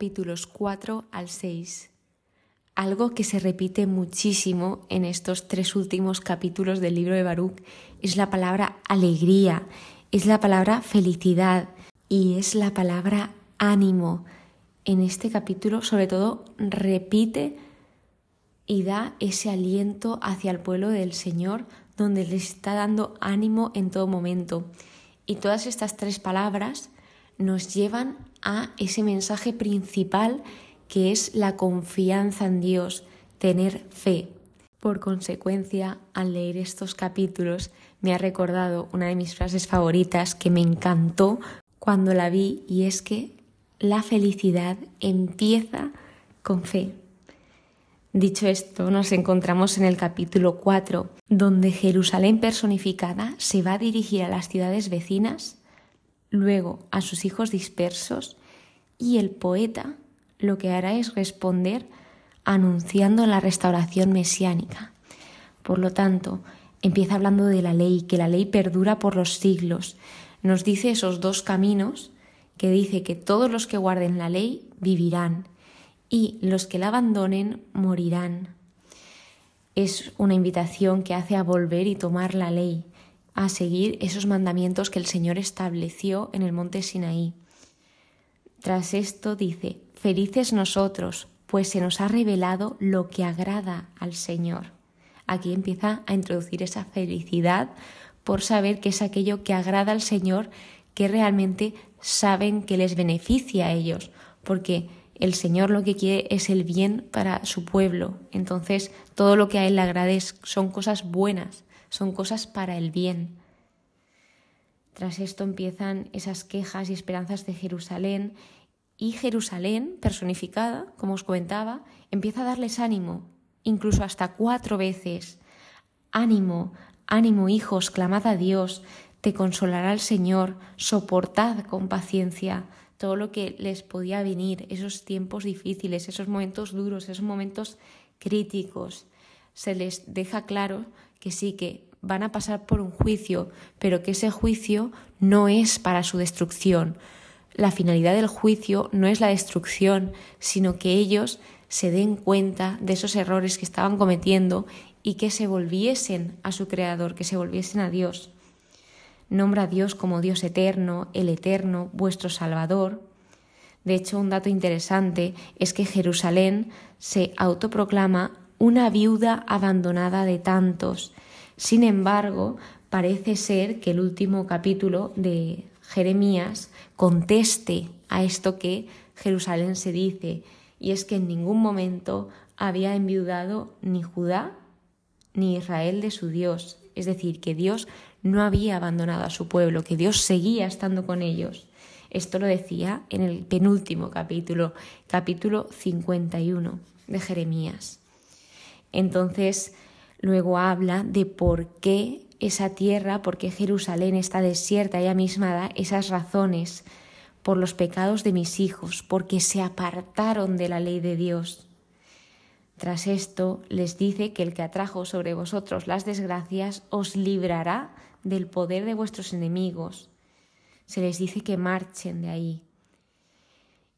capítulos 4 al 6. Algo que se repite muchísimo en estos tres últimos capítulos del libro de Baruch es la palabra alegría, es la palabra felicidad y es la palabra ánimo. En este capítulo, sobre todo, repite y da ese aliento hacia el pueblo del Señor, donde les está dando ánimo en todo momento. Y todas estas tres palabras nos llevan a ese mensaje principal que es la confianza en Dios, tener fe. Por consecuencia, al leer estos capítulos, me ha recordado una de mis frases favoritas que me encantó cuando la vi y es que la felicidad empieza con fe. Dicho esto, nos encontramos en el capítulo 4, donde Jerusalén personificada se va a dirigir a las ciudades vecinas, luego a sus hijos dispersos, y el poeta lo que hará es responder anunciando la restauración mesiánica. Por lo tanto, empieza hablando de la ley, que la ley perdura por los siglos. Nos dice esos dos caminos que dice que todos los que guarden la ley vivirán y los que la abandonen morirán. Es una invitación que hace a volver y tomar la ley, a seguir esos mandamientos que el Señor estableció en el monte Sinaí. Tras esto dice, felices nosotros, pues se nos ha revelado lo que agrada al Señor. Aquí empieza a introducir esa felicidad por saber que es aquello que agrada al Señor, que realmente saben que les beneficia a ellos, porque el Señor lo que quiere es el bien para su pueblo. Entonces, todo lo que a Él le agrade son cosas buenas, son cosas para el bien. Tras esto empiezan esas quejas y esperanzas de Jerusalén y Jerusalén, personificada, como os comentaba, empieza a darles ánimo, incluso hasta cuatro veces. Ánimo, ánimo hijos, clamad a Dios, te consolará el Señor, soportad con paciencia todo lo que les podía venir, esos tiempos difíciles, esos momentos duros, esos momentos críticos. Se les deja claro que sí, que van a pasar por un juicio, pero que ese juicio no es para su destrucción. La finalidad del juicio no es la destrucción, sino que ellos se den cuenta de esos errores que estaban cometiendo y que se volviesen a su Creador, que se volviesen a Dios. Nombra a Dios como Dios eterno, el eterno, vuestro Salvador. De hecho, un dato interesante es que Jerusalén se autoproclama una viuda abandonada de tantos. Sin embargo, parece ser que el último capítulo de Jeremías conteste a esto que Jerusalén se dice, y es que en ningún momento había enviudado ni Judá ni Israel de su Dios. Es decir, que Dios no había abandonado a su pueblo, que Dios seguía estando con ellos. Esto lo decía en el penúltimo capítulo, capítulo 51 de Jeremías. Entonces, luego habla de por qué esa tierra, por qué Jerusalén está desierta, ella misma da esas razones por los pecados de mis hijos, porque se apartaron de la ley de Dios. Tras esto les dice que el que atrajo sobre vosotros las desgracias os librará del poder de vuestros enemigos. Se les dice que marchen de ahí.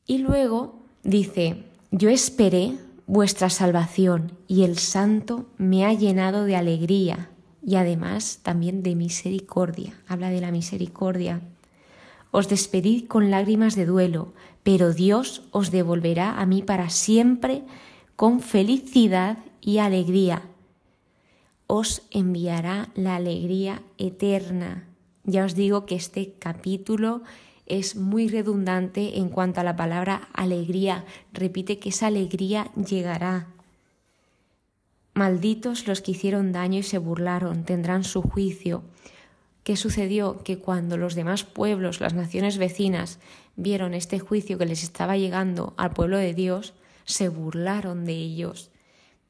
Y luego dice, yo esperé vuestra salvación y el santo me ha llenado de alegría y además también de misericordia. Habla de la misericordia. Os despedid con lágrimas de duelo, pero Dios os devolverá a mí para siempre con felicidad y alegría. Os enviará la alegría eterna. Ya os digo que este capítulo es muy redundante en cuanto a la palabra alegría. Repite que esa alegría llegará. Malditos los que hicieron daño y se burlaron, tendrán su juicio. ¿Qué sucedió? Que cuando los demás pueblos, las naciones vecinas, vieron este juicio que les estaba llegando al pueblo de Dios, se burlaron de ellos.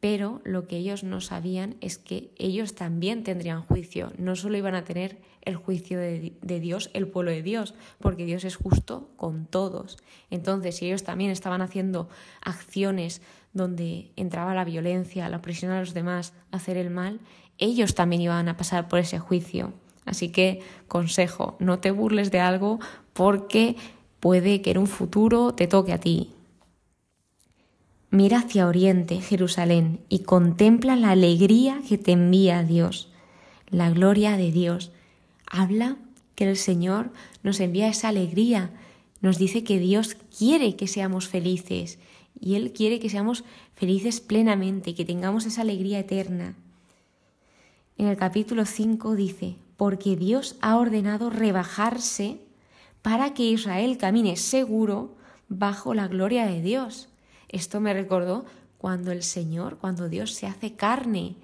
Pero lo que ellos no sabían es que ellos también tendrían juicio, no solo iban a tener el juicio de, Dios, el pueblo de Dios, porque Dios es justo con todos. Entonces, si ellos también estaban haciendo acciones donde entraba la violencia, la opresión a los demás, hacer el mal, ellos también iban a pasar por ese juicio. Así que, consejo, no te burles de algo porque puede que en un futuro te toque a ti. Mira hacia oriente, Jerusalén, y contempla la alegría que te envía Dios, la gloria de Dios. Habla que el Señor nos envía esa alegría, nos dice que Dios quiere que seamos felices y Él quiere que seamos felices plenamente, que tengamos esa alegría eterna. En el capítulo 5 dice, porque Dios ha ordenado rebajarse para que Israel camine seguro bajo la gloria de Dios. Esto me recordó cuando el Señor, cuando Dios se hace carne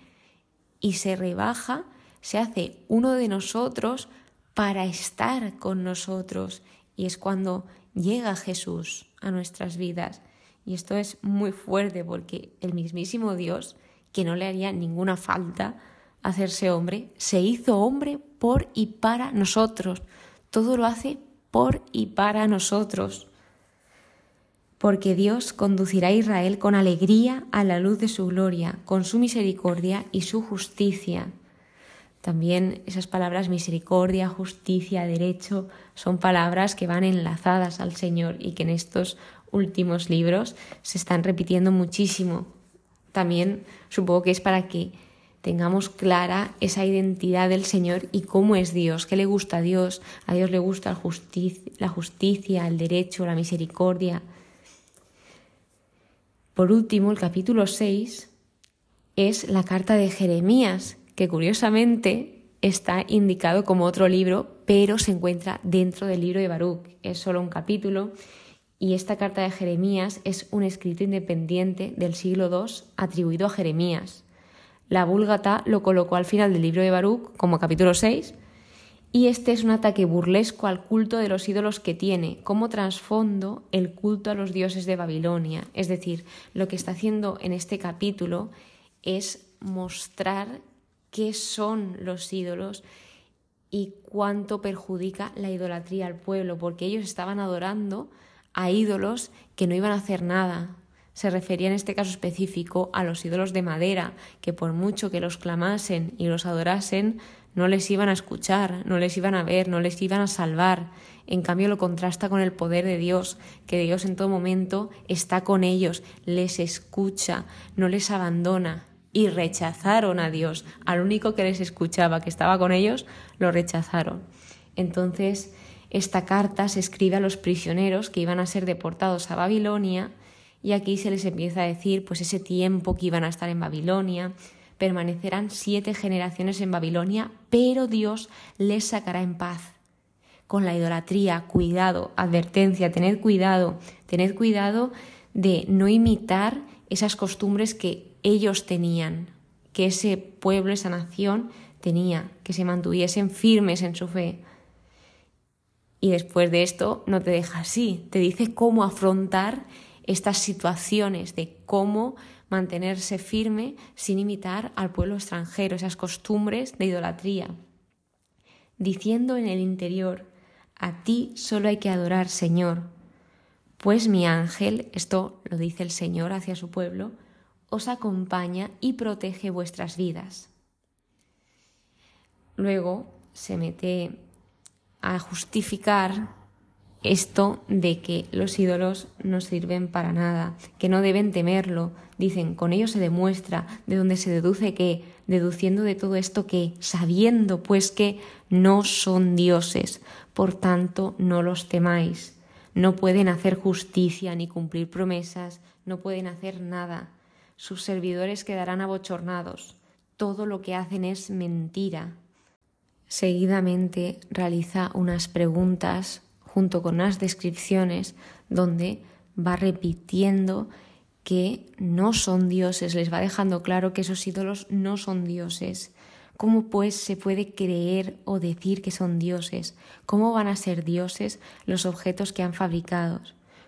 y se rebaja, se hace uno de nosotros para estar con nosotros. Y es cuando llega Jesús a nuestras vidas. Y esto es muy fuerte porque el mismísimo Dios, que no le haría ninguna falta hacerse hombre, se hizo hombre por y para nosotros. Todo lo hace por y para nosotros porque Dios conducirá a Israel con alegría a la luz de su gloria, con su misericordia y su justicia. También esas palabras misericordia, justicia, derecho son palabras que van enlazadas al Señor y que en estos últimos libros se están repitiendo muchísimo. También supongo que es para que tengamos clara esa identidad del Señor y cómo es Dios, qué le gusta a Dios. A Dios le gusta la justicia, el derecho, la misericordia. Por último, el capítulo 6 es la carta de Jeremías, que curiosamente está indicado como otro libro, pero se encuentra dentro del libro de Baruch. Es solo un capítulo y esta carta de Jeremías es un escrito independiente del siglo II atribuido a Jeremías. La Búlgata lo colocó al final del libro de Baruch como capítulo 6 y este es un ataque burlesco al culto de los ídolos que tiene como trasfondo el culto a los dioses de Babilonia. Es decir, lo que está haciendo en este capítulo es mostrar qué son los ídolos y cuánto perjudica la idolatría al pueblo, porque ellos estaban adorando a ídolos que no iban a hacer nada. Se refería en este caso específico a los ídolos de madera, que por mucho que los clamasen y los adorasen, no les iban a escuchar, no les iban a ver, no les iban a salvar. En cambio lo contrasta con el poder de Dios, que Dios en todo momento está con ellos, les escucha, no les abandona. Y rechazaron a Dios, al único que les escuchaba, que estaba con ellos, lo rechazaron. Entonces, esta carta se escribe a los prisioneros que iban a ser deportados a Babilonia y aquí se les empieza a decir pues ese tiempo que iban a estar en Babilonia, permanecerán siete generaciones en Babilonia, pero Dios les sacará en paz. Con la idolatría, cuidado, advertencia, tened cuidado, tened cuidado de no imitar esas costumbres que ellos tenían, que ese pueblo, esa nación tenía, que se mantuviesen firmes en su fe. Y después de esto no te deja así, te dice cómo afrontar estas situaciones, de cómo mantenerse firme sin imitar al pueblo extranjero, esas costumbres de idolatría, diciendo en el interior, a ti solo hay que adorar, Señor, pues mi ángel, esto lo dice el Señor hacia su pueblo, os acompaña y protege vuestras vidas. Luego se mete a justificar esto de que los ídolos no sirven para nada, que no deben temerlo. Dicen, con ello se demuestra, de donde se deduce que, deduciendo de todo esto que, sabiendo pues que no son dioses, por tanto no los temáis. No pueden hacer justicia ni cumplir promesas, no pueden hacer nada. Sus servidores quedarán abochornados. Todo lo que hacen es mentira. Seguidamente realiza unas preguntas junto con unas descripciones donde va repitiendo que no son dioses, les va dejando claro que esos ídolos no son dioses. ¿Cómo pues se puede creer o decir que son dioses? ¿Cómo van a ser dioses los objetos que han fabricado?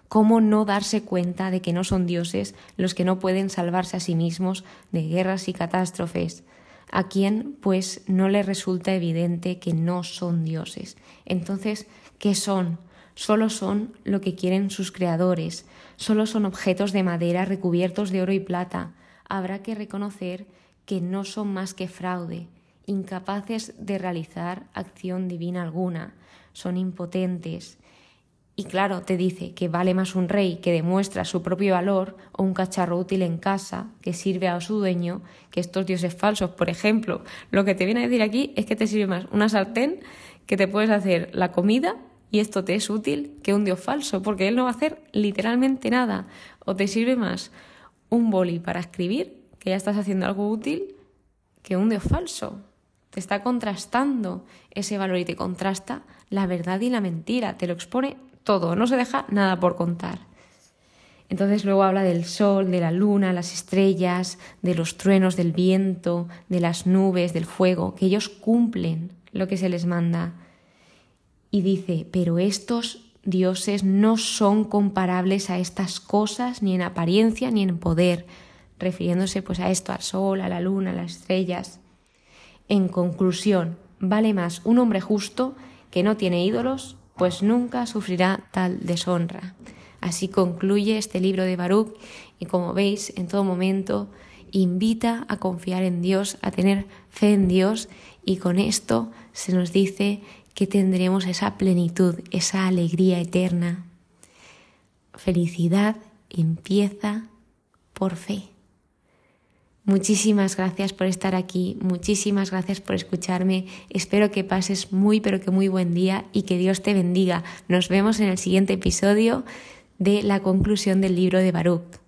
¿Cómo no darse cuenta de que no son dioses los que no pueden salvarse a sí mismos de guerras y catástrofes? A quien pues no le resulta evidente que no son dioses. Entonces, ¿Qué son? Solo son lo que quieren sus creadores, solo son objetos de madera recubiertos de oro y plata. Habrá que reconocer que no son más que fraude, incapaces de realizar acción divina alguna, son impotentes Y claro, te dice que vale más un rey que demuestra su propio valor o un cacharro útil en casa que sirve a su dueño que estos dioses falsos. Por ejemplo, lo que te viene a decir aquí es que te sirve más una sartén que te puedes hacer la comida y esto te es útil que un dios falso, porque él no va a hacer literalmente nada. O te sirve más un boli para escribir, que ya estás haciendo algo útil, que un dios falso. Te está contrastando ese valor y te contrasta la verdad y la mentira, te lo expone todo, no se deja nada por contar. Entonces luego habla del sol, de la luna, las estrellas, de los truenos, del viento, de las nubes, del fuego, que ellos cumplen lo que se les manda. Y dice, pero estos dioses no son comparables a estas cosas ni en apariencia ni en poder, refiriéndose pues a esto, al sol, a la luna, a las estrellas. En conclusión, vale más un hombre justo que no tiene ídolos pues nunca sufrirá tal deshonra. Así concluye este libro de Baruch y como veis, en todo momento invita a confiar en Dios, a tener fe en Dios y con esto se nos dice que tendremos esa plenitud, esa alegría eterna. Felicidad empieza por fe. Muchísimas gracias por estar aquí, muchísimas gracias por escucharme. Espero que pases muy pero que muy buen día y que Dios te bendiga. Nos vemos en el siguiente episodio de la conclusión del libro de Baruch.